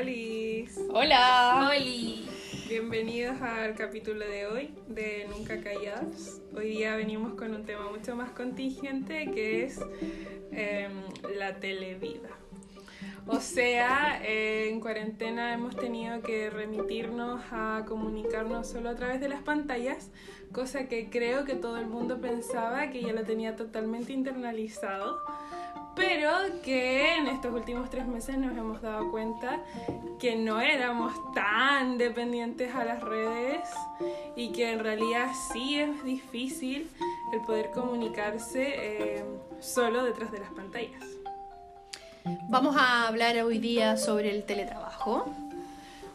Olis. Hola. Oli. Bienvenidos al capítulo de hoy de Nunca Callados. Hoy día venimos con un tema mucho más contingente que es em, la televida. O sea, eh, en cuarentena hemos tenido que remitirnos a comunicarnos solo a través de las pantallas, cosa que creo que todo el mundo pensaba que ya lo tenía totalmente internalizado, pero que en estos últimos tres meses nos hemos dado cuenta que no éramos tan dependientes a las redes y que en realidad sí es difícil el poder comunicarse eh, solo detrás de las pantallas. Vamos a hablar hoy día sobre el teletrabajo,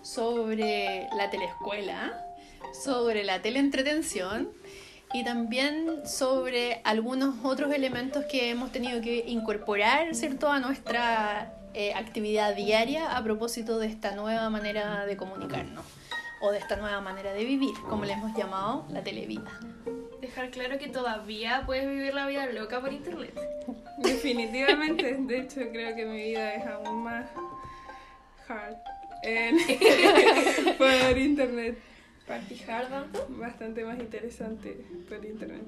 sobre la teleescuela, sobre la teleentretención y también sobre algunos otros elementos que hemos tenido que incorporar ¿cierto? a nuestra eh, actividad diaria a propósito de esta nueva manera de comunicarnos o de esta nueva manera de vivir, como le hemos llamado la televida. Dejar claro que todavía puedes vivir la vida loca por internet. Definitivamente, de hecho creo que mi vida es aún más hard en- por internet. Tanto. Bastante más interesante por internet.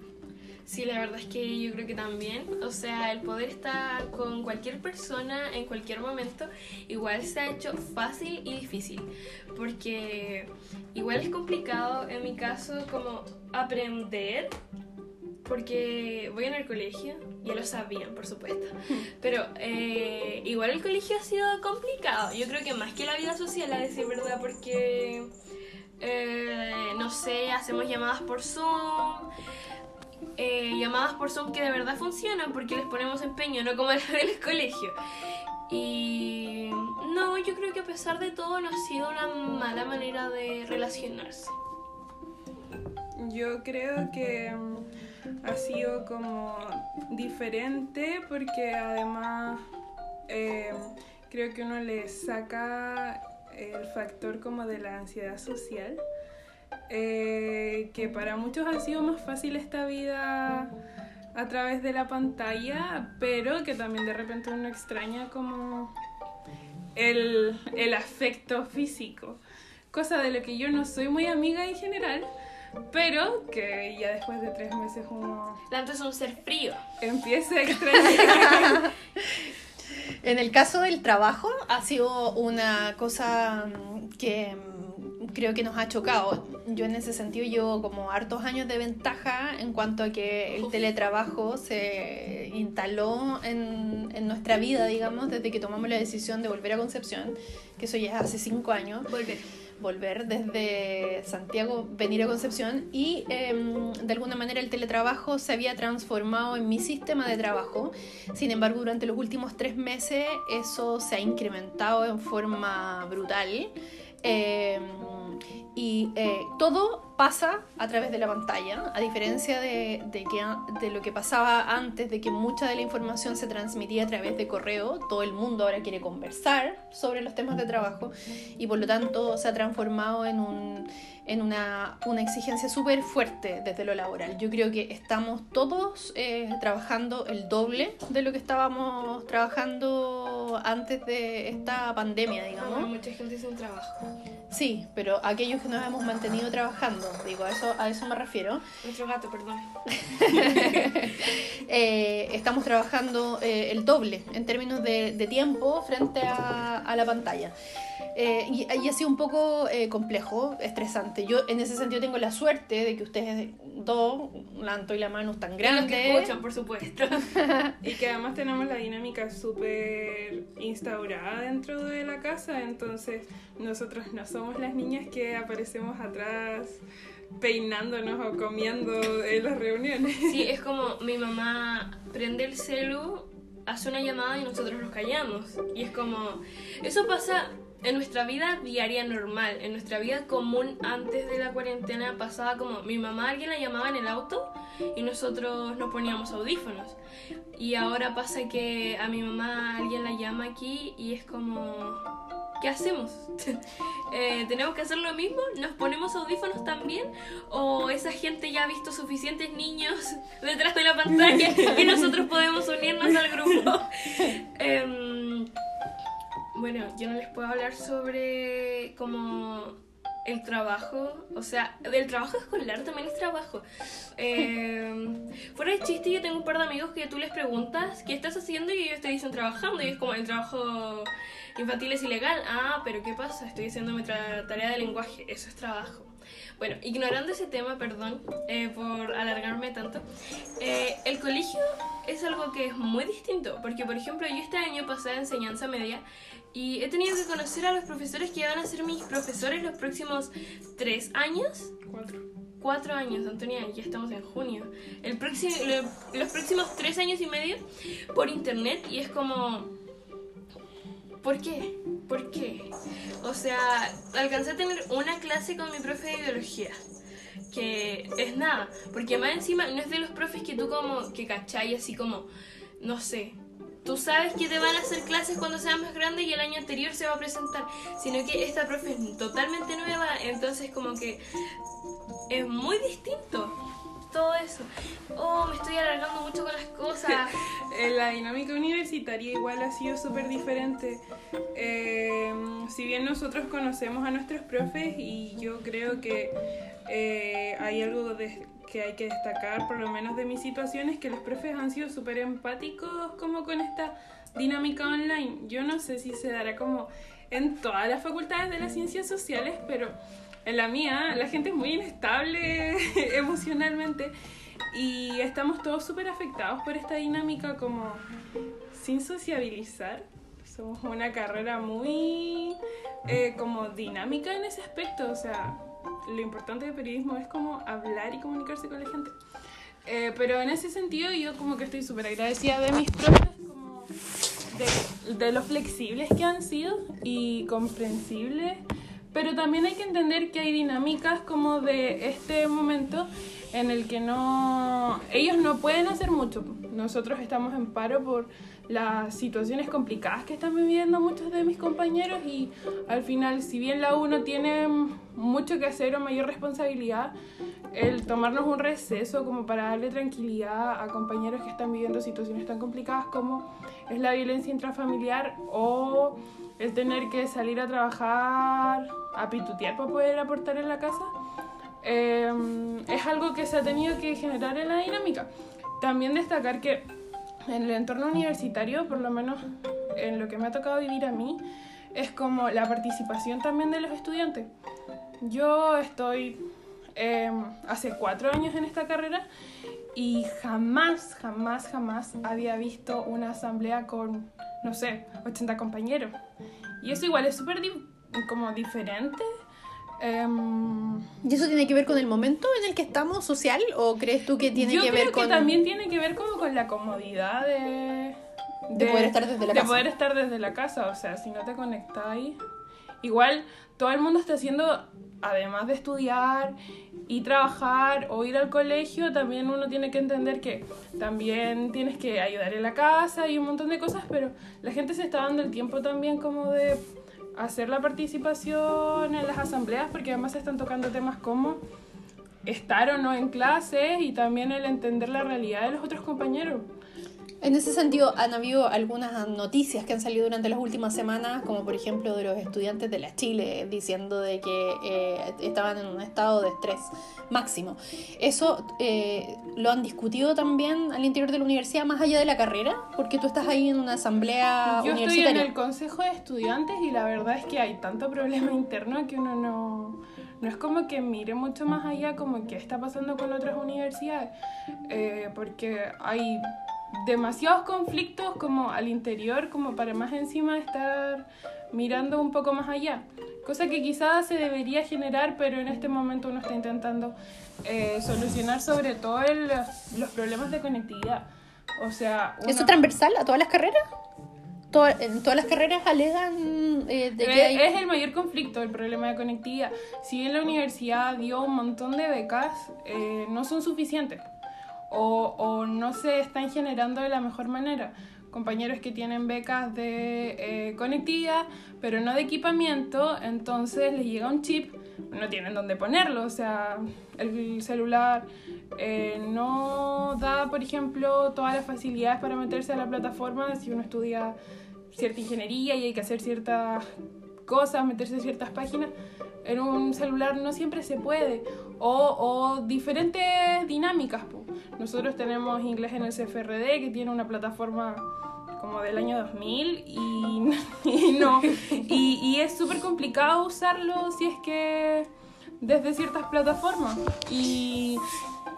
Sí, la verdad es que yo creo que también, o sea, el poder estar con cualquier persona en cualquier momento, igual se ha hecho fácil y difícil, porque igual es complicado en mi caso como aprender, porque voy en el colegio, ya lo sabían, por supuesto, pero eh, igual el colegio ha sido complicado, yo creo que más que la vida social, a decir verdad, porque... eh, no sé, hacemos llamadas por Zoom, eh, llamadas por Zoom que de verdad funcionan porque les ponemos empeño, no como las del colegio. Y no, yo creo que a pesar de todo no ha sido una mala manera de relacionarse. Yo creo que mm, ha sido como diferente porque además eh, creo que uno le saca el factor como de la ansiedad social, eh, que para muchos ha sido más fácil esta vida a través de la pantalla, pero que también de repente uno extraña como el, el afecto físico, cosa de lo que yo no soy muy amiga en general. Pero que ya después de tres meses uno Tanto es un ser frío. empieza a extrañar. En el caso del trabajo ha sido una cosa mm, que mm, creo que nos ha chocado. Yo en ese sentido llevo como hartos años de ventaja en cuanto a que el teletrabajo se instaló en, en nuestra vida, digamos, desde que tomamos la decisión de volver a Concepción, que eso ya es hace cinco años Volver. Volver desde Santiago, venir a Concepción y em, de alguna manera el teletrabajo se había transformado en mi sistema de trabajo. Sin embargo, durante los últimos tres meses eso se ha incrementado en forma brutal. Em, y eh, todo pasa a través de la pantalla, a diferencia de, de que, a- de lo que pasaba antes, de que mucha de la información se transmitía a través de correo. Todo el mundo ahora quiere conversar sobre los temas de trabajo y por lo tanto se ha transformado en, un, en una, una exigencia súper fuerte desde lo laboral. Yo creo que estamos todos eh, trabajando el doble de lo que estábamos trabajando antes de esta pandemia, digamos. mucha gente sin trabajo. Sí, pero aquellos que nos hemos mantenido trabajando, digo, a eso, a eso me refiero. Nuestro gato, perdón. Eh, estamos trabajando eh, el doble en términos de, de tiempo frente a, a la pantalla. Eh, y, y ha sido un poco eh, complejo, estresante. Yo en ese sentido tengo la suerte de que ustedes dos, Lanto y la mano, tan Y los que grandes. escuchan, por supuesto. y que además tenemos la dinámica súper instaurada dentro de la casa, entonces nosotros no somos las niñas que aparecemos atrás peinándonos o comiendo en las reuniones. Sí, es como mi mamá prende el celu, hace una llamada y nosotros nos callamos. Y es como, eso pasa en nuestra vida diaria normal, en nuestra vida común antes de la cuarentena pasaba como mi mamá alguien la llamaba en el auto y nosotros nos poníamos audífonos. Y ahora pasa que a mi mamá alguien la llama aquí y es como, ¿qué hacemos? Eh, ¿Tenemos que hacer lo mismo? ¿Nos ponemos audífonos también? ¿O esa gente ya ha visto suficientes niños detrás de la pantalla que nosotros podemos unirnos al grupo? Em, bueno, yo no les puedo hablar sobre como el trabajo, o sea, el trabajo escolar también es trabajo. Eh, fuera de chiste, yo tengo un par de amigos que tú les preguntas qué estás haciendo y ellos te dicen trabajando y es como el trabajo infantil es ilegal. Ah, pero ¿qué pasa? Estoy haciendo mi tarea de lenguaje, eso es trabajo. Bueno, ignorando ese tema, perdón eh, por alargarme tanto, eh, el colegio es algo que es muy distinto, porque por ejemplo yo este año pasé a enseñanza media y he tenido que conocer a los profesores que van a ser mis profesores los próximos tres años. Cuatro. Cuatro años, Antonia, ya estamos en junio. El próximo, lo- los próximos tres años y medio por internet y es como... ¿Por qué? ¿Por qué? O sea, alcancé a tener una clase con mi profe de biología. Que es nada. Porque más encima no es de los profes que tú como que cachai así como, no sé. Tú sabes que te van a hacer clases cuando seas más grande y el año anterior se va a presentar. Sino que esta profe es totalmente nueva. Entonces como que es muy distinto todo eso. Oh, me estoy alargando mucho con las cosas. Eh, La dinámica universitaria igual ha sido súper diferente. Eh, si bien nosotros conocemos a nuestros profes y yo creo que eh, hay algo de- que hay que destacar, por lo menos de mis situaciones, que los profes han sido súper empáticos como con esta dinámica online. Yo no sé si se dará como en todas las facultades de las ciencias sociales, pero en la mía la gente es muy inestable emocionalmente y estamos todos súper afectados por esta dinámica como sin sociabilizar. Somos una carrera muy eh, como dinámica en ese aspecto, o sea, lo importante del periodismo es como hablar y comunicarse con la gente. Eh, pero en ese sentido yo como que estoy súper agradecida de mis profes, como de, de lo flexibles que han sido y comprensibles. Pero también hay que entender que hay dinámicas como de este momento en el que no ellos no pueden hacer mucho. Nosotros estamos en paro por las situaciones complicadas que están viviendo muchos de mis compañeros y al final, si bien la uno tiene mucho que hacer o mayor responsabilidad, el tomarnos un receso como para darle tranquilidad a compañeros que están viviendo situaciones tan complicadas como es la violencia intrafamiliar o el tener que salir a trabajar, a pitutear para poder aportar en la casa, eh, es algo que se ha tenido que generar en la dinámica. También destacar que en el entorno universitario, por lo menos en lo que me ha tocado vivir a mí, es como la participación también de los estudiantes. Yo estoy eh, hace cuatro años en esta carrera y jamás, jamás, jamás había visto una asamblea con, no sé, 80 compañeros. Y eso igual es súper di como diferente. Em, ¿Y eso tiene que ver con el momento en el que estamos social o crees tú que tiene yo que creo ver que con también tiene que ver como con la comodidad de, De poder estar desde la de casa. poder estar desde la casa. O sea, si no te conectáis, igual todo el mundo está haciendo, además de estudiar y trabajar o ir al colegio, también uno tiene que entender que también tienes que ayudar en la casa y un montón de cosas, pero la gente se está dando el tiempo también como de hacer la participación en las asambleas, porque además se están tocando temas como estar o no en clases y también el entender la realidad de los otros compañeros. En ese sentido, han habido algunas noticias que han salido durante las últimas semanas, como por ejemplo de los estudiantes de la Chile diciendo de que eh, estaban en un estado de estrés máximo. ¿Eso eh, lo han discutido también al interior de la universidad, más allá de la carrera? Porque tú estás ahí en una asamblea Yo estoy en universitaria. el consejo de estudiantes y la verdad es que hay tanto problema interno que uno no, no es como que mire mucho más allá como qué está pasando con otras universidades, Eh, porque hay demasiados conflictos como al interior como para más encima estar mirando un poco más allá. Cosa que quizás se debería generar, pero en este momento uno está intentando eh, solucionar sobre todo el- los problemas de conectividad. O sea, ¿Eso transversal a todas las carreras? To- en todas las carreras alegan eh, de que Eh, hay... Es el mayor conflicto, el problema de conectividad. Si bien la universidad dio un montón de becas, eh, no son suficientes o, no se están generando de la mejor manera. Compañeros que tienen becas de eh, conectividad, pero no de equipamiento, entonces les llega un chip, no tienen dónde ponerlo, o sea, el celular eh, no da, por ejemplo, todas las facilidades para meterse a la plataforma si uno estudia cierta ingeniería y hay que hacer ciertas cosas, meterse en ciertas páginas. En un celular no siempre se puede. O, diferentes dinámicas. Nosotros tenemos inglés en el CFRD, que tiene una plataforma como del año 2000 y, y no. Y, es súper complicado usarlo si es que desde ciertas plataformas. Y,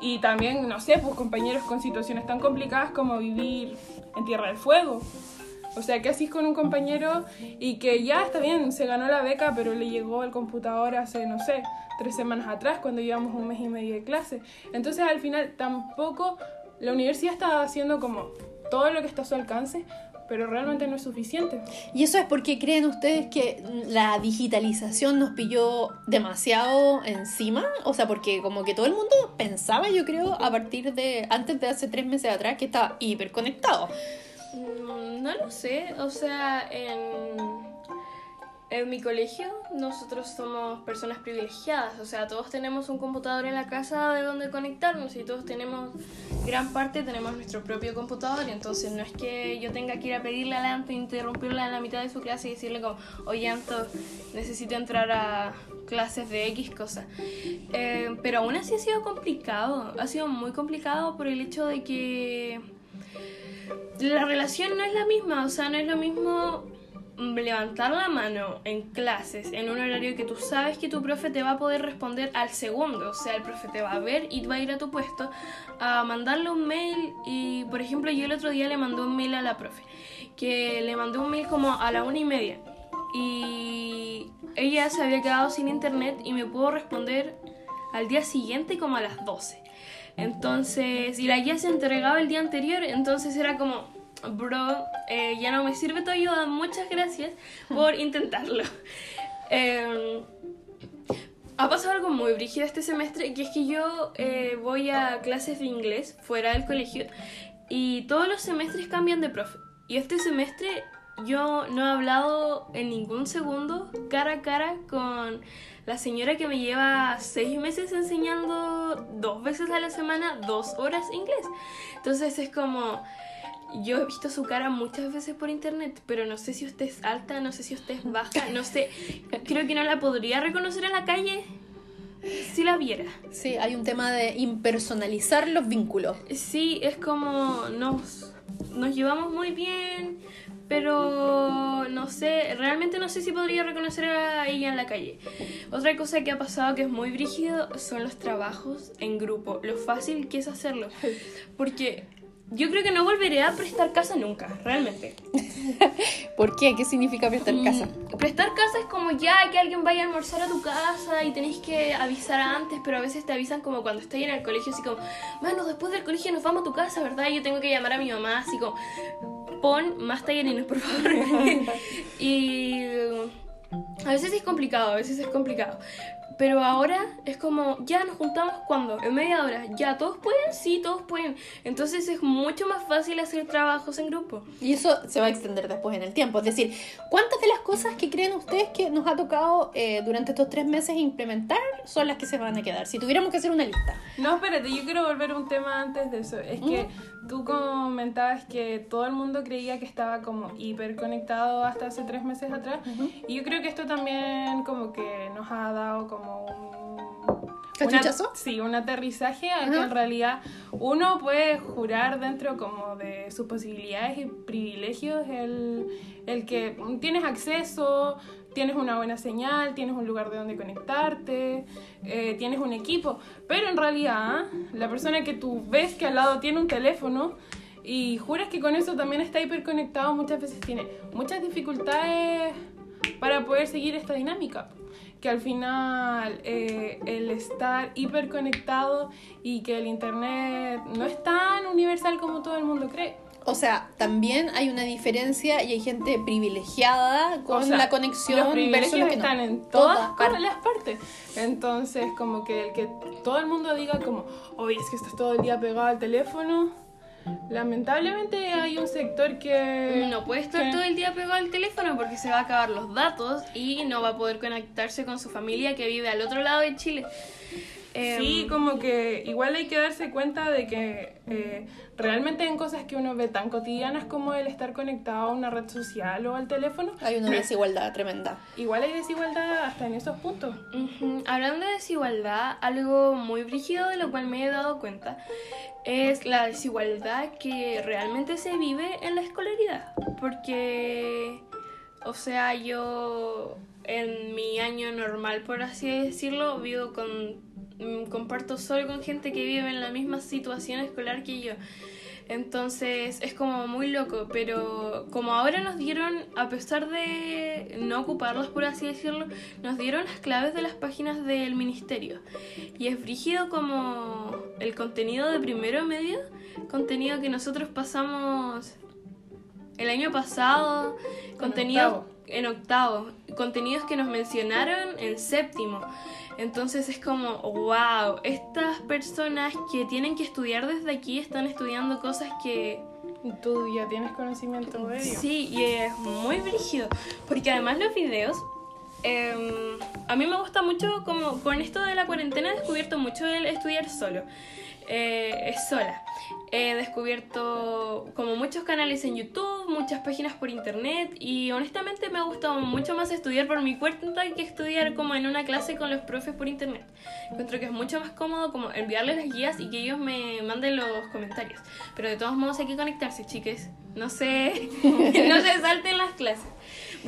y también, no sé, pues compañeros con situaciones tan complicadas como vivir en Tierra del Fuego. O sea, que así con un compañero y que ya está bien, se ganó la beca, pero le llegó el computador hace, no sé, tres semanas atrás, cuando llevamos un mes y medio de clase. Entonces, al final, tampoco la universidad está haciendo como todo lo que está a su alcance, pero realmente no es suficiente. ¿Y eso es porque creen ustedes que la digitalización nos pilló demasiado encima? O sea, porque como que todo el mundo pensaba, yo creo, a partir de antes de hace tres meses atrás, que estaba hiperconectado. Mm, No lo sé, o sea, en, en mi colegio nosotros somos personas privilegiadas, o sea, todos tenemos un computador en la casa de donde conectarnos y todos tenemos, gran parte tenemos nuestro propio computador, entonces no es que yo tenga que ir a pedirle a Anto, interrumpirla en la mitad de su clase y decirle como, oye Anto, necesito entrar a clases de X cosa. Eh, pero aún así ha sido complicado, ha sido muy complicado por el hecho de que la relación no es la misma, o sea, no es lo mismo levantar la mano en clases en un horario que tú sabes que tu profe te va a poder responder al segundo, o sea, el profe te va a ver y va a ir a tu puesto a mandarle un mail y, por ejemplo, yo el otro día le mandé un mail a la profe, que le mandé un mail como a la una y media y ella se había quedado sin internet y me pudo responder al día siguiente como a las 12. Entonces, y la guía se entregaba el día anterior, entonces era como, bro, eh, ya no me sirve tu ayuda, muchas gracias por intentarlo. Eh, ha pasado algo muy brígido este semestre, que es que yo eh, voy a clases de inglés fuera del colegio y todos los semestres cambian de profe. Y este semestre yo no he hablado en ningún segundo cara a cara con la señora que me lleva seis meses enseñando dos veces a la semana, dos horas inglés. Entonces es como, yo he visto su cara muchas veces por internet, pero no sé si usted es alta, no sé si usted es baja, no sé, creo que no la podría reconocer en la calle si la viera. Sí, hay un tema de impersonalizar los vínculos. Sí, es como nos, nos llevamos muy bien, pero no sé, realmente no sé si podría reconocer a ella en la calle. Otra cosa que ha pasado que es muy brígido son los trabajos en grupo, lo fácil que es hacerlo. Porque yo creo que no volveré a prestar casa nunca, realmente. ¿Por qué? ¿Qué significa prestar casa? Mm, Prestar casa es como ya que alguien vaya a almorzar a tu casa y tenéis que avisar antes, pero a veces te avisan como cuando estoy en el colegio, así como, mano, después del colegio nos vamos a tu casa, ¿verdad? Y yo tengo que llamar a mi mamá, así como, pon más tallarines, por favor. y a veces es complicado, a veces es complicado. Pero ahora es como, ya nos juntamos cuando, en media hora, ya todos pueden, sí, todos pueden. Entonces es mucho más fácil hacer trabajos en grupo. Y eso se va a extender después en el tiempo. Es decir, ¿cuántas de las cosas que creen ustedes que nos ha tocado eh, durante estos tres meses implementar son las que se van a quedar? Si tuviéramos que hacer una lista. No, espérate, yo quiero volver a un tema antes de eso. Es que tú comentabas que todo el mundo creía que estaba como hiperconectado hasta hace tres meses atrás. Y yo creo que esto también como que nos ha dado como un... ¿Cachuchazo? una- sí, un aterrizaje a que en realidad uno puede jurar dentro como de sus posibilidades y privilegios el, el que tienes acceso, tienes una buena señal, tienes un lugar de donde conectarte, eh, tienes un equipo, pero en realidad la persona que tú ves que al lado tiene un teléfono y juras que con eso también está hiperconectado, muchas veces tiene muchas dificultades para poder seguir esta dinámica. Que al final eh, el estar hiperconectado y que el internet no es tan universal como todo el mundo cree. O sea, también hay una diferencia y hay gente privilegiada con O sea, la conexión Los privilegios los que no. están en todas, Todas partes. las partes. Entonces, como que el que todo el mundo diga como, oye, es que estás todo el día pegado al teléfono. Lamentablemente hay un sector que... No puede estar que- todo el día pegado al teléfono porque se va a acabar los datos y no va a poder conectarse con su familia que vive al otro lado de Chile. Em, Sí, como que igual hay que darse cuenta de que eh, realmente en cosas que uno ve tan cotidianas como el estar conectado a una red social o al teléfono, Hay una desigualdad tremenda. igual hay desigualdad hasta en esos puntos. Hablando de desigualdad, algo muy brígido de lo cual me he dado cuenta es la desigualdad que realmente se vive en la escolaridad. Porque, o sea, yo en mi año normal, por así decirlo, vivo con. Mm, comparto solo con gente que vive en la misma situación escolar que yo. Entonces es como muy loco, pero como ahora nos dieron, a pesar de no ocuparlas por así decirlo, nos dieron las claves de las páginas del ministerio. Y es brígido como el contenido de primero medio, contenido que nosotros pasamos el año pasado, contenido octavo. en octavo, contenidos que nos mencionaron en séptimo. Entonces es como, wow, estas personas que tienen que estudiar desde aquí están estudiando cosas que Tú ya tienes conocimiento de ello. Sí, y es muy brígido. Porque además los videos. em, a mí me gusta mucho, como con esto de la cuarentena, he descubierto mucho el estudiar solo. Eh, es sola. He descubierto como muchos canales en YouTube, muchas páginas por internet y honestamente me ha gustado mucho más estudiar por mi cuenta que estudiar como en una clase con los profes por internet. Encuentro que es mucho más cómodo como enviarles las guías y que ellos me manden los comentarios. Pero de todos modos hay que conectarse, chiques. No se, no se salten las clases.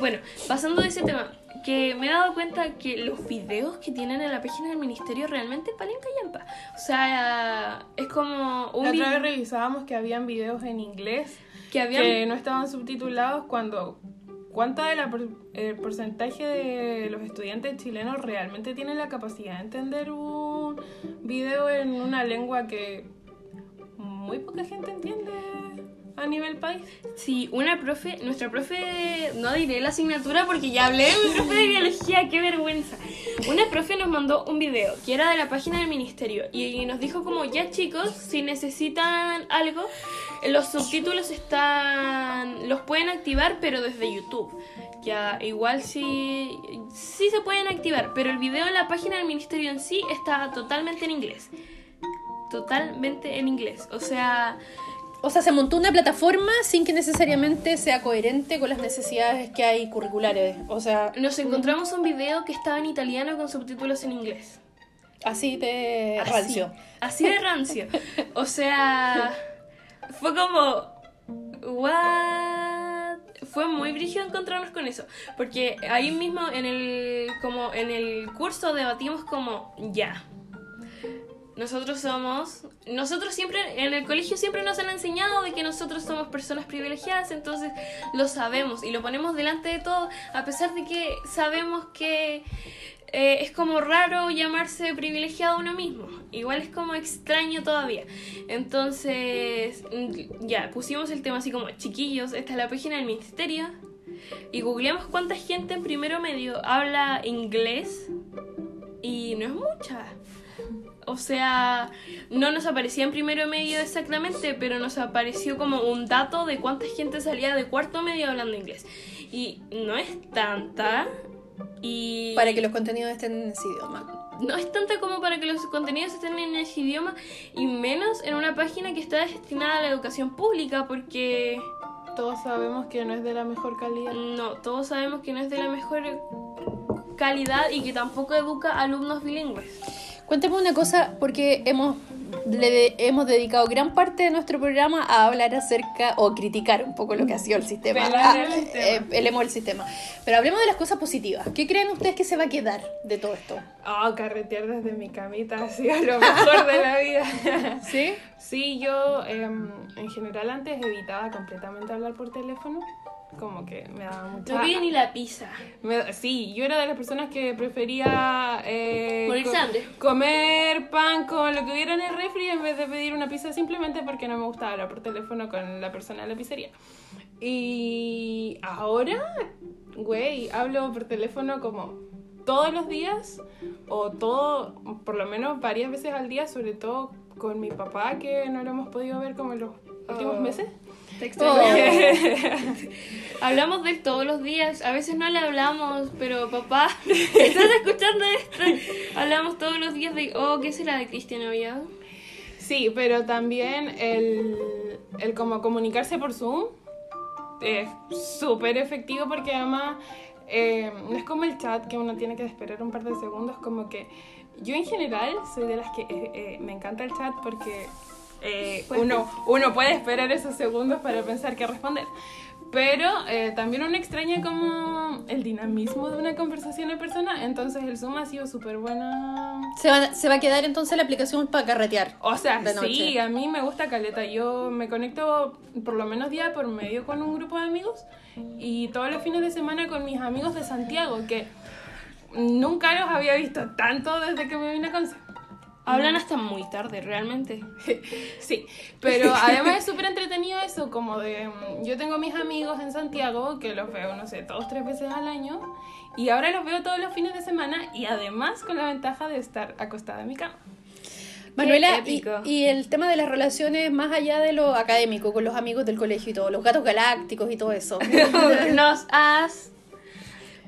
Bueno, pasando de ese tema, que me he dado cuenta que los videos que tienen en la página del ministerio realmente valen callampa. O sea, es como un La otra vez revisábamos que habían videos en inglés que habían... que no estaban subtitulados cuando ¿cuánto del porcentaje de los estudiantes chilenos realmente tienen la capacidad de entender un video en una lengua que muy poca gente entiende a nivel país? Sí, una profe, nuestra profe, no diré la asignatura porque ya hablé de mi profe de biología, qué vergüenza. Una profe nos mandó un video que era de la página del ministerio y nos dijo como, ya chicos, si necesitan algo, los subtítulos están, los pueden activar pero desde YouTube. Ya, igual sí, sí se pueden activar, pero el video en la página del ministerio en sí está totalmente en inglés. Totalmente en inglés. O sea, O sea, se montó una plataforma sin que necesariamente sea coherente con las necesidades que hay curriculares. O sea, Nos encontramos un video que estaba en italiano con subtítulos en inglés. así de Así, rancio. Así de rancio. O sea, fue como. ¿What? Fue muy brígido encontrarnos con eso. Porque ahí mismo en el, como en el curso debatimos como, ya. Nosotros somos, nosotros siempre, en el colegio siempre nos han enseñado de que nosotros somos personas privilegiadas, entonces lo sabemos y lo ponemos delante de todo, a pesar de que sabemos que eh, es como raro llamarse privilegiado uno mismo, igual es como extraño todavía. Entonces, mm, ya, pusimos el tema así como, chiquillos, esta es la página del ministerio, y googleamos cuánta gente en primero medio habla inglés, y no es mucha. O sea, no nos aparecía en primero medio exactamente, pero nos apareció como un dato de cuánta gente salía de cuarto medio hablando inglés. Y no es tanta. Y Para que los contenidos estén en ese idioma. no es tanta como para que los contenidos estén en ese idioma y menos en una página que está destinada a la educación pública porque Todos sabemos que no es de la mejor calidad. no, todos sabemos que no es de la mejor calidad y que tampoco educa a alumnos bilingües. Cuéntame una cosa, porque hemos, le de- hemos dedicado gran parte de nuestro programa a hablar acerca o criticar un poco lo que ha sido el sistema. Pelar Ah, el sistema. eh, el sistema. Pero hablemos de las cosas positivas. ¿Qué creen ustedes que se va a quedar de todo esto? Ah, carretear desde mi camita ha sido lo mejor de la vida. ¿Sí? Sí, yo em, en general antes evitaba completamente hablar por teléfono. Como que me daba mucha... No pide ni la pizza. Me- sí, yo era de las personas que prefería eh, co- hambre. comer pan con lo que hubiera en el refri en vez de pedir una pizza simplemente porque no me gustaba hablar por teléfono con la persona de la pizzería. Y ahora, güey, hablo por teléfono como todos los días o todo, por lo menos varias veces al día, sobre todo con mi papá que no lo hemos podido ver como en los últimos Oh. meses. Te extrañamos. Hablamos de él todos los días. A veces no le hablamos, pero papá, ¿estás escuchando esto? Hablamos todos los días de, oh, ¿qué será de Cristian Oviedo? Sí, pero también el, el como comunicarse por Zoom es súper efectivo porque además eh, no es como el chat que uno tiene que esperar un par de segundos, como que yo en general soy de las que eh, eh, me encanta el chat porque eh, uno, uno puede esperar esos segundos para pensar qué responder. Pero eh, también uno extraña como el dinamismo de una conversación en persona, entonces el Zoom ha sido súper buena. Se va, se va a quedar entonces la aplicación para carretear. O sea, De sí, noche. a mí me gusta Caleta. Yo me conecto por lo menos día por medio con un grupo de amigos y todos los fines de semana con mis amigos de Santiago, que nunca los había visto tanto desde que me vine a Conce. Hablan hasta muy tarde, realmente. Sí, pero además es súper entretenido eso, como de... mm, Yo tengo mis amigos en Santiago que los veo, no sé, dos, tres veces al año y ahora los veo todos los fines de semana y además con la ventaja de estar acostada en mi cama. Manuela, y, y el tema de las relaciones más allá de lo académico, con los amigos del colegio y todo, los gatos galácticos y todo eso. Nos has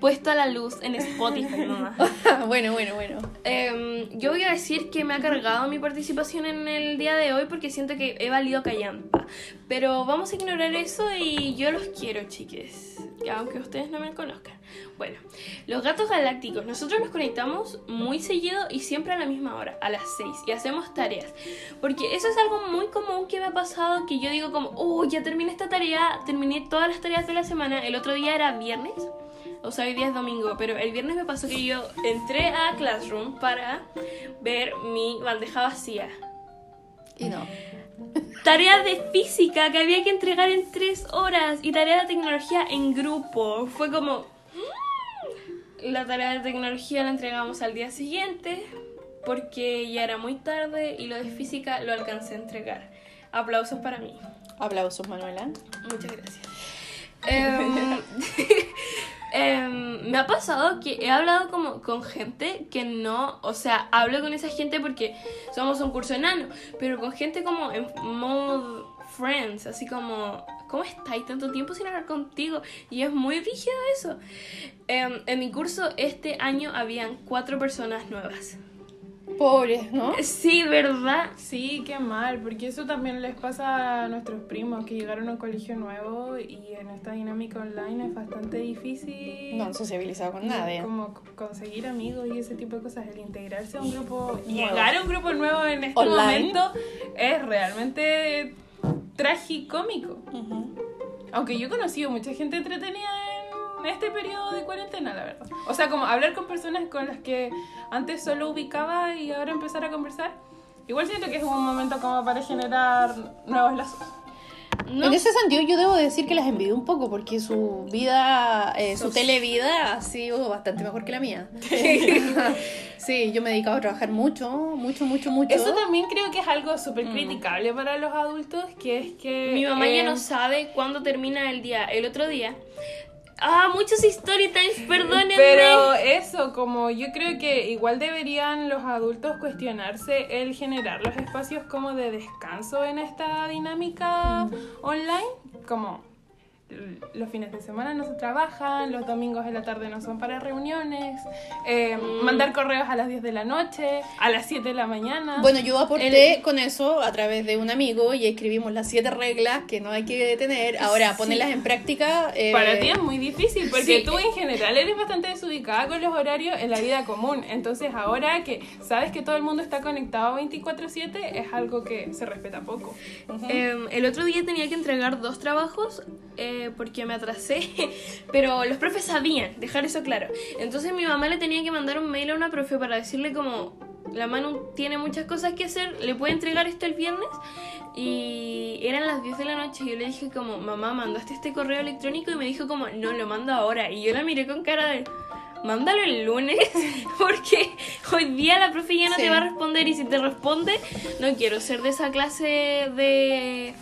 puesto a la luz en Spotify, mamá. bueno, bueno, bueno. Em, yo voy a decir que me ha cargado mi participación en el día de hoy porque siento que he valido callampa. Pero vamos a ignorar eso y yo los quiero, chiques. Aunque ustedes no me conozcan. Bueno, los gatos galácticos. Nosotros nos conectamos muy seguido y siempre a la misma hora, a las 6. Y hacemos tareas. Porque eso es algo muy común que me ha pasado. Que yo digo como, oh, ya terminé esta tarea. Terminé todas las tareas de la semana. El otro día era viernes. O sea, hoy día es domingo, pero el viernes me pasó que yo entré a Classroom para ver mi bandeja vacía. Y no. Tarea de física que había que entregar en tres horas y tarea de tecnología en grupo. Fue como... mm. La tarea de tecnología la entregamos al día siguiente porque ya era muy tarde y lo de física lo alcancé a entregar. Aplausos para mí. Aplausos, Manuela. Muchas gracias. Em, em, me ha pasado que he hablado como con gente que no, o sea, hablo con esa gente porque somos un curso enano, pero con gente como en mode friends, así como, ¿cómo estáis tanto tiempo sin hablar contigo? Y es muy rígido eso. Em, en mi curso este año habían cuatro personas nuevas. Pobres, ¿no? Sí, ¿verdad? Sí, qué mal, porque eso también les pasa a nuestros primos que llegaron a un colegio nuevo y en esta dinámica online es bastante difícil. No han sociabilizado con nadie. Como conseguir amigos y ese tipo de cosas, el integrarse a un grupo, llegar a un grupo nuevo en este Online. momento es realmente tragicómico. Ujú. Aunque yo he conocido mucha gente entretenida en este periodo de cuarentena, la verdad. O sea, como hablar con personas con las que antes solo ubicaba y ahora empezar a conversar. Igual siento que es un momento como para generar nuevos lazos. No En ese sentido, yo debo decir que las envidio un poco porque su vida, eh, su Sos- televida ha sido bastante mejor que la mía. sí, yo me he dedicado a trabajar mucho, mucho, mucho, mucho. Eso también creo que es algo súper Mm. criticable para los adultos, que es que... Mi mamá eh, ya no sabe cuándo termina el día. El otro día. Ah, muchos story times, perdónenme. Pero eso, como yo creo que igual deberían los adultos cuestionarse el generar los espacios como de descanso en esta dinámica online, como los fines de semana no se trabajan, los domingos de la tarde no son para reuniones, eh, Mm. mandar correos a las 10 de la noche, a las 7 de la mañana. Bueno, yo aporté con eso a través de un amigo y escribimos las siete reglas que no hay que tener. Ahora, Sí. ponerlas en práctica. eh, Para ti es muy difícil porque sí. tú en general eres bastante desubicada con los horarios en la vida común. Entonces ahora que sabes que todo el mundo está conectado 24/7 es algo que se respeta poco. Em, el otro día tenía que entregar dos trabajos eh, porque me atrasé, pero los profes sabían, dejar eso claro. Entonces mi mamá le tenía que mandar un mail a una profe para decirle como la Manu tiene muchas cosas que hacer, le puede entregar esto el viernes y eran las 10 de la noche y yo le dije como mamá mandaste este correo electrónico y me dijo como no lo mando ahora y yo la miré con cara de mándalo el lunes, porque hoy día la profe ya no Sí. te va a responder y si te responde, no quiero ser de esa clase de...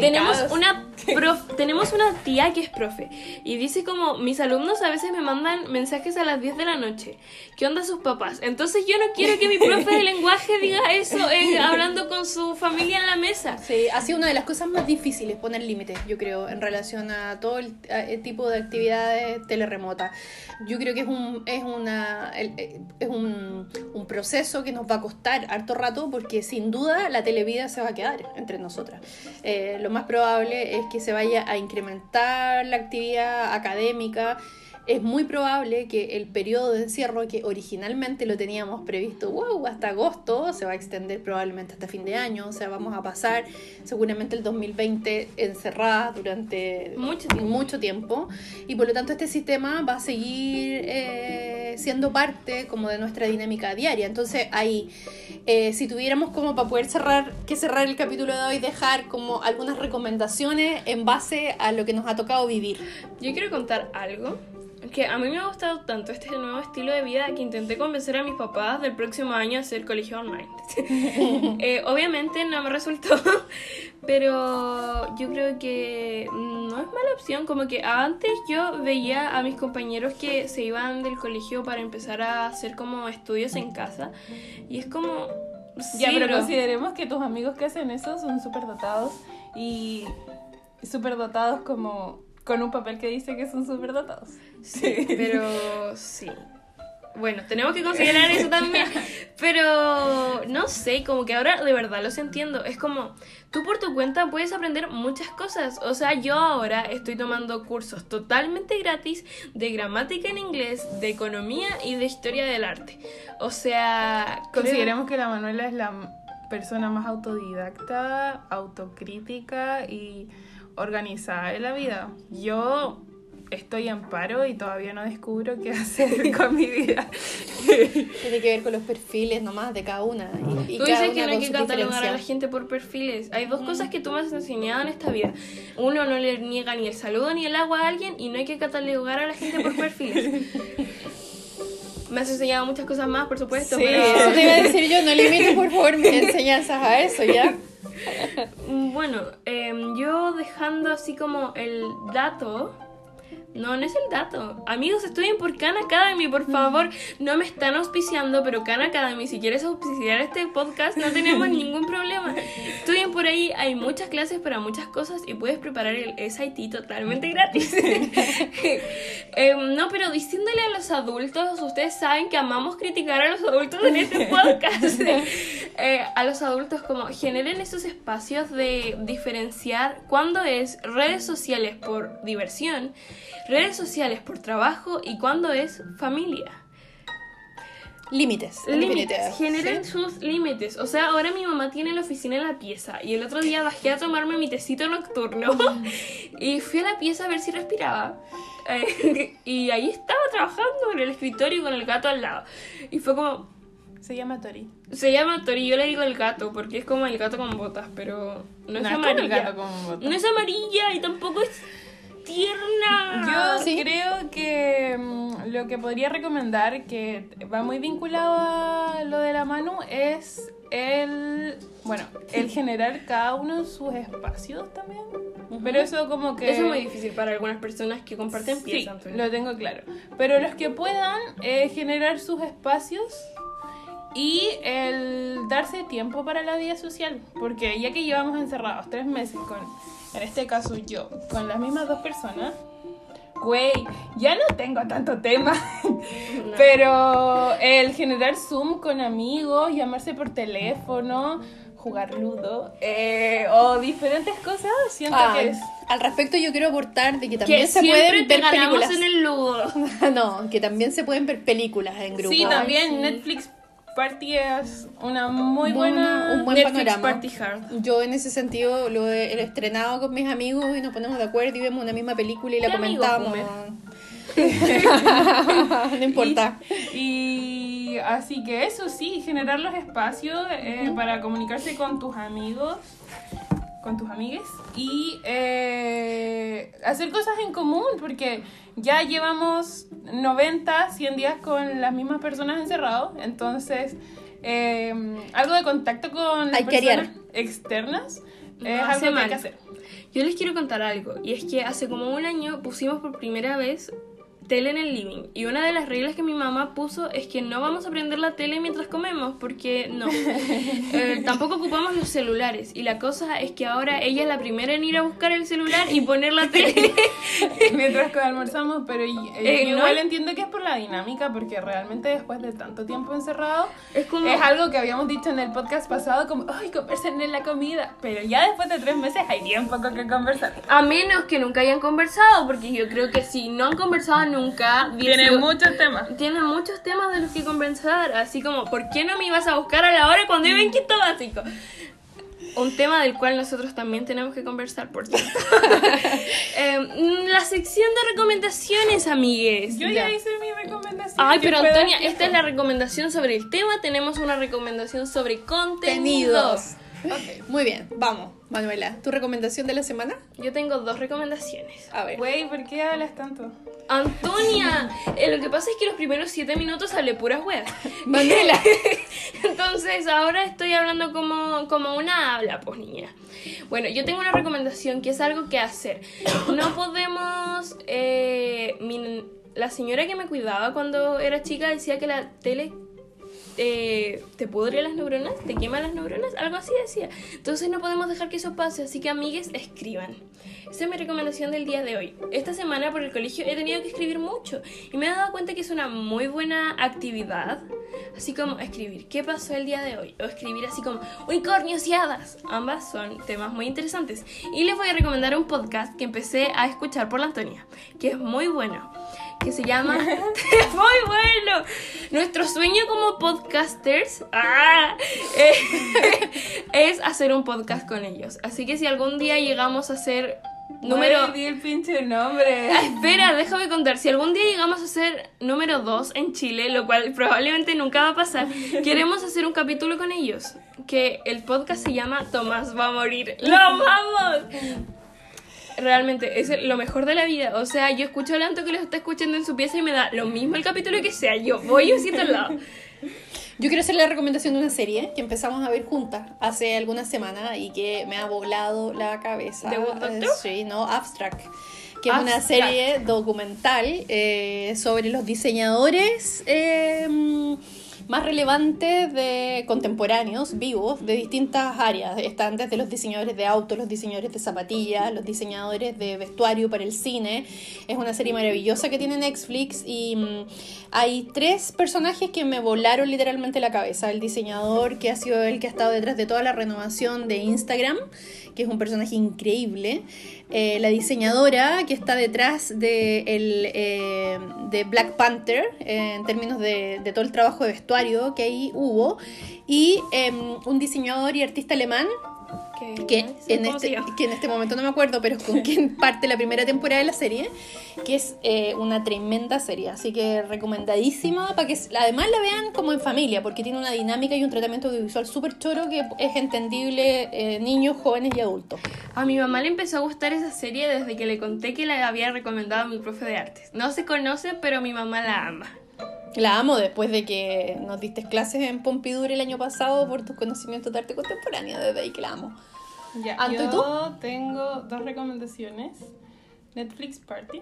Tenemos una, prof- tenemos una tía que es profe y dice como, mis alumnos a veces me mandan mensajes a las 10 de la noche. ¿Qué onda sus papás? Entonces yo no quiero que mi profe de lenguaje diga eso eh, hablando con su familia en la mesa. Sí, ha sido una de las cosas más difíciles poner límites, yo creo, en relación a todo el, a- el tipo de actividades teleremotas. Yo creo que es un, es una, eh, es un, un proceso que nos va a costar harto rato porque sin duda la televida se va a quedar entre nosotras. Eh, lo más probable es que se vaya a incrementar la actividad académica. Es muy probable que el periodo de encierro que originalmente lo teníamos previsto, wow, hasta agosto, se va a extender probablemente hasta fin de año, o sea, vamos a pasar seguramente el 2020 encerradas durante Mucho tiempo. mucho tiempo y por lo tanto este sistema va a seguir eh, siendo parte como de nuestra dinámica diaria. Entonces ahí, eh, si tuviéramos como para poder cerrar, que cerrar el capítulo de hoy, dejar como algunas recomendaciones en base a lo que nos ha tocado vivir. Yo quiero contar algo. Que a mí me ha gustado tanto este nuevo estilo de vida que intenté convencer a mis papás del próximo año a hacer colegio online. Eh, obviamente no me resultó, pero yo creo que no es mala opción. Como que antes yo veía a mis compañeros que se iban del colegio para empezar a hacer como estudios en casa. Y es como... Ya, sí, pero bro. consideremos que tus amigos que hacen eso son súper dotados y súper dotados como con un papel que dice que son súper dotados. Sí, pero sí. Bueno, tenemos que considerar eso también. Pero no sé, como que ahora de verdad los entiendo. Es como, tú por tu cuenta puedes aprender muchas cosas. O sea, yo ahora estoy tomando cursos totalmente gratis de gramática en inglés, de economía y de historia del arte. O sea, Consideremos que la Manuela es la persona más autodidacta, autocrítica y organizada de la vida. Yo estoy en paro y todavía no descubro qué hacer con mi vida. Tiene que ver con los perfiles nomás de cada una. Y, y Tú cada dices que no hay que catalogar a la gente por perfiles. Hay dos cosas que tú me has enseñado en esta vida. Uno, no le niega ni el saludo ni el agua a alguien y no hay que catalogar a la gente por perfiles. Me has enseñado muchas cosas más, por supuesto, Sí, pero eso te iba a decir yo, no limites por favor mis enseñanzas a eso, ¿ya? Bueno, em, yo dejando así como el dato. No, no es el dato. Amigos, estudien por Khan Academy, por favor. No me están auspiciando, pero Khan Academy, si quieres auspiciar este podcast, no tenemos ningún problema. Estudien por ahí, hay muchas clases para muchas cosas y puedes preparar el SIT totalmente gratis. Em, no, pero diciéndole a los adultos, ustedes saben que amamos criticar a los adultos en este podcast. Eh, a los adultos como generen esos espacios de diferenciar cuándo es redes sociales por diversión, redes sociales por trabajo y cuándo es familia. Límites. Límites, generen ¿sí? sus límites. O sea, ahora mi mamá tiene la oficina en la pieza y el otro día bajé a tomarme mi tecito nocturno y fui a la pieza a ver si respiraba. Eh, y ahí estaba trabajando en el escritorio con el gato al lado. Y fue como, Se llama Tori. se llama Tori, yo le digo el gato porque es como el gato con botas, pero no es No, es como amarilla. el gato con botas. No es amarilla y tampoco es tierna. Yo Sí. creo que mm, lo que podría recomendar, que va muy vinculado a lo de la Manu, es el, bueno, el generar cada uno sus espacios también. Pero eso como que... Eso es muy difícil para algunas personas que comparten Sí, pieza. Antonio. lo tengo claro. Pero los que puedan eh, generar sus espacios y el darse tiempo para la vida social. Porque ya que llevamos encerrados tres meses con, en este caso yo, con las mismas dos personas, güey, ya no tengo tanto tema. No. Pero el generar Zoom con amigos, llamarse por teléfono, jugar ludo eh, o diferentes cosas, siento Ah, que es... al respecto yo quiero aportar de que también que se pueden ver películas. en el ludo. no, que también se pueden ver películas en grupo. Sí, también sí. Netflix Party es una muy Buen- buena... un buen Netflix panorama. Party Hard. Yo en ese sentido lo he, lo he estrenado con mis amigos y nos ponemos de acuerdo y vemos una misma película y la ¿Qué amigo, comentamos. no importa. Y así que eso sí, generar los espacios eh, para comunicarse con tus amigos con tus amigues y eh, hacer cosas en común, porque ya llevamos 90, 100 días con las mismas personas encerrados, entonces eh, algo de contacto con Hay personas externas No es algo que hay que hacer. Yo les quiero contar algo, y es que hace como un año pusimos por primera vez tele en el living. Y una de las reglas que mi mamá puso es que no vamos a prender la tele mientras comemos, porque no. Eh, tampoco ocupamos los celulares. Y la cosa es que ahora ella es la primera en ir a buscar el celular y poner la tele. Mientras que almorzamos, pero y- eh, Eh, no igual entiendo que es por la dinámica, porque realmente después de tanto tiempo encerrado, Es como... es algo que habíamos dicho en el podcast pasado, como, ay, conversen en la comida, pero ya después de tres meses hay bien poco que conversar. A menos que nunca hayan conversado, porque yo creo que si no han conversado nunca... Tiene dieci- muchos temas. Tienen muchos temas de los que conversar, así como, ¿por qué no me ibas a buscar a la hora cuando iba en quinto básico? Un tema del cual nosotros también tenemos que conversar, por cierto. Eh, la sección de recomendaciones, amigues. Yo ya, hice mi recomendación. Ay, pero Antonia, esta es la recomendación sobre el tema. Tenemos una recomendación sobre contenidos. Contenidos. Muy bien, vamos, Manuela. ¿Tu recomendación de la semana? Yo tengo dos recomendaciones. A ver. Güey, ¿por qué hablas tanto? Antonia, eh, lo que pasa es que los primeros siete minutos hablé puras weas. Manuela. Entonces ahora estoy hablando como, como una habla, pues niña. Bueno, yo tengo una recomendación que es algo que hacer. No podemos... eh, mi- la señora que me cuidaba cuando era chica decía que la tele te pudre las neuronas, te quema las neuronas, algo así decía. Entonces no podemos dejar que eso pase, así que amigues, escriban. Esa es mi recomendación del día de hoy. Esta semana por el colegio he tenido que escribir mucho y me he dado cuenta que es una muy buena actividad. Así como escribir qué pasó el día de hoy o escribir así como unicornios y hadas. Ambas son temas muy interesantes. Y les voy a recomendar un podcast que empecé a escuchar por la Antonia, que es muy bueno, que se llama... ¡Es muy bueno! Nuestro sueño como podcasters ¡ah! eh, es hacer un podcast con ellos. Así que si algún día llegamos a hacer número... Güey, di el pinche nombre. Ah, espera, déjame contar. Si algún día llegamos a ser número 2 en Chile, lo cual probablemente nunca va a pasar, queremos hacer un capítulo con ellos. Que el podcast se llama Tomás va a morir. ¡Lo amamos! Realmente, es lo mejor de la vida. O sea, yo escucho a Lanto que los está escuchando en su pieza y me da lo mismo el capítulo que sea. Yo voy y siento al lado. Yo quiero hacer la recomendación de una serie que empezamos a ver juntas hace algunas semanas y que me ha volado la cabeza. ¿The Good Doctor? Eh, Sí, no, Abstract. Que es una Abstract. serie documental eh, sobre los diseñadores eh, más relevantes de contemporáneos, vivos, de distintas áreas. Están desde los diseñadores de autos, los diseñadores de zapatillas, los diseñadores de vestuario para el cine. Es una serie maravillosa que tiene Netflix y mm, hay tres personajes que me volaron literalmente la cabeza. El diseñador que ha sido el que ha estado detrás de toda la renovación de Instagram, que es un personaje increíble. Eh, la diseñadora que está detrás de, el, eh, de Black Panther, eh, en términos de, de todo el trabajo de vestuario que ahí hubo. Y em, un diseñador y artista alemán que en, ¿Cómo se este, que en este momento no me acuerdo, pero con quien parte la primera temporada de la serie, que es eh, una tremenda serie, así que recomendadísima para que además la vean como en familia, porque tiene una dinámica y un tratamiento audiovisual súper choro que es entendible eh, niños, jóvenes y adultos. A mi mamá le empezó a gustar esa serie desde que le conté que la había recomendado a mi profe de artes. No se conocen, pero mi mamá la ama. La amo después de que nos diste clases en Pompidou el año pasado por tus conocimientos de arte contemporánea, desde ahí que la amo. Ya, Anto, ¿y yo tengo dos recomendaciones. Netflix Party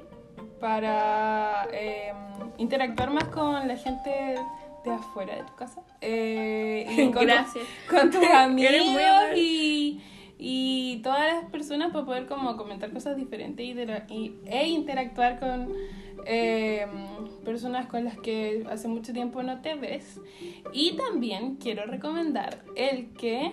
para eh, interactuar más con la gente de afuera de tu casa. Eh, y con, Gracias. con tus amigos y, y todas las personas para poder como comentar cosas diferentes y, e interactuar con eh, personas con las que hace mucho tiempo no te ves. Y también quiero recomendar el que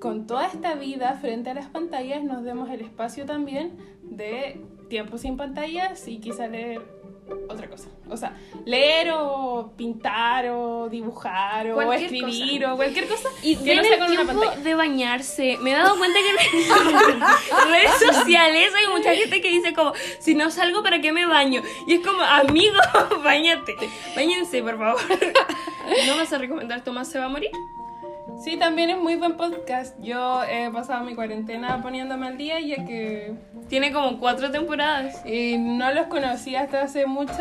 con toda esta vida frente a las pantallas nos demos el espacio también de tiempo sin pantallas y quizá leer otra cosa. O sea, leer o pintar o dibujar o Cualquier escribir o cualquier cosa Y que no sea con una pantalla. de bañarse. Me he dado cuenta que en redes sociales hay mucha gente que dice como, si no salgo, ¿para qué me baño? Y es como, amigo, bañate. Báñense, por favor. ¿No vas a recomendar Tomás se va a morir? Sí, también es muy buen podcast. Yo he pasado mi cuarentena poniéndome al día ya que Tiene como cuatro temporadas. eh, no los conocía hasta hace mucho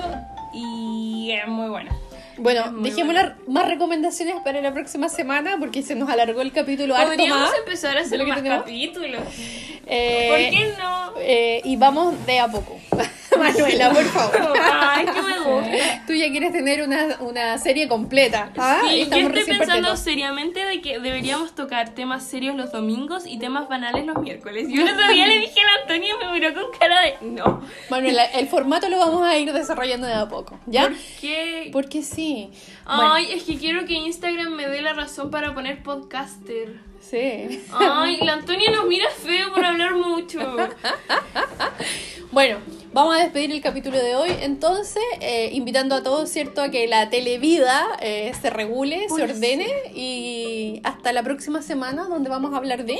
y es muy bueno. Bueno, dejemos las más recomendaciones para la próxima semana porque se nos alargó el capítulo harto Podríamos más. empezar a hacer más capítulos. Eh, ¿Por qué no? eh, y vamos de a poco. Manuela, por favor. Ay, que me gusta. Tú ya quieres tener una, una serie completa. ¿ah? Sí, yo estoy pensando seriamente de que deberíamos tocar temas serios los domingos y temas banales los miércoles. Yo el otro día le dije a la Antonia y me miró con cara de no. Manuela, el formato lo vamos a ir desarrollando de a poco, ¿ya? ¿Por qué? Porque sí. Ay, es que quiero que Instagram me dé la razón para poner podcaster. Sí. Ay, la Antonia nos mira feo por hablar mucho. Bueno, vamos a despedir el capítulo de hoy, entonces, eh, invitando a todos, ¿cierto?, a que la televida eh, se regule, se ordene y hasta la próxima semana donde vamos a hablar de...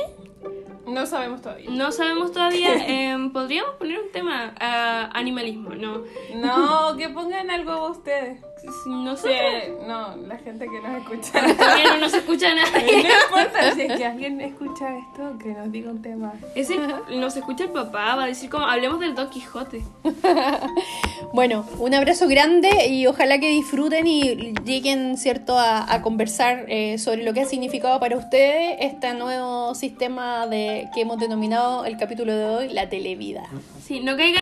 No sabemos todavía. No sabemos todavía. em, Podríamos poner un tema. ah, animalismo, no. No, que pongan algo ustedes. No sé. No, la gente que nos escucha. Todavía no nos escucha nadie. No importa si es que alguien escucha esto, que nos diga un tema. Es el- nos escucha el papá, va a decir como hablemos del Don Quijote. Bueno, un abrazo grande y ojalá que disfruten y lleguen, ¿cierto?, a, a conversar eh, sobre lo que ha significado para ustedes este nuevo sistema de que hemos denominado el capítulo de hoy, la televida. Sí, no caigan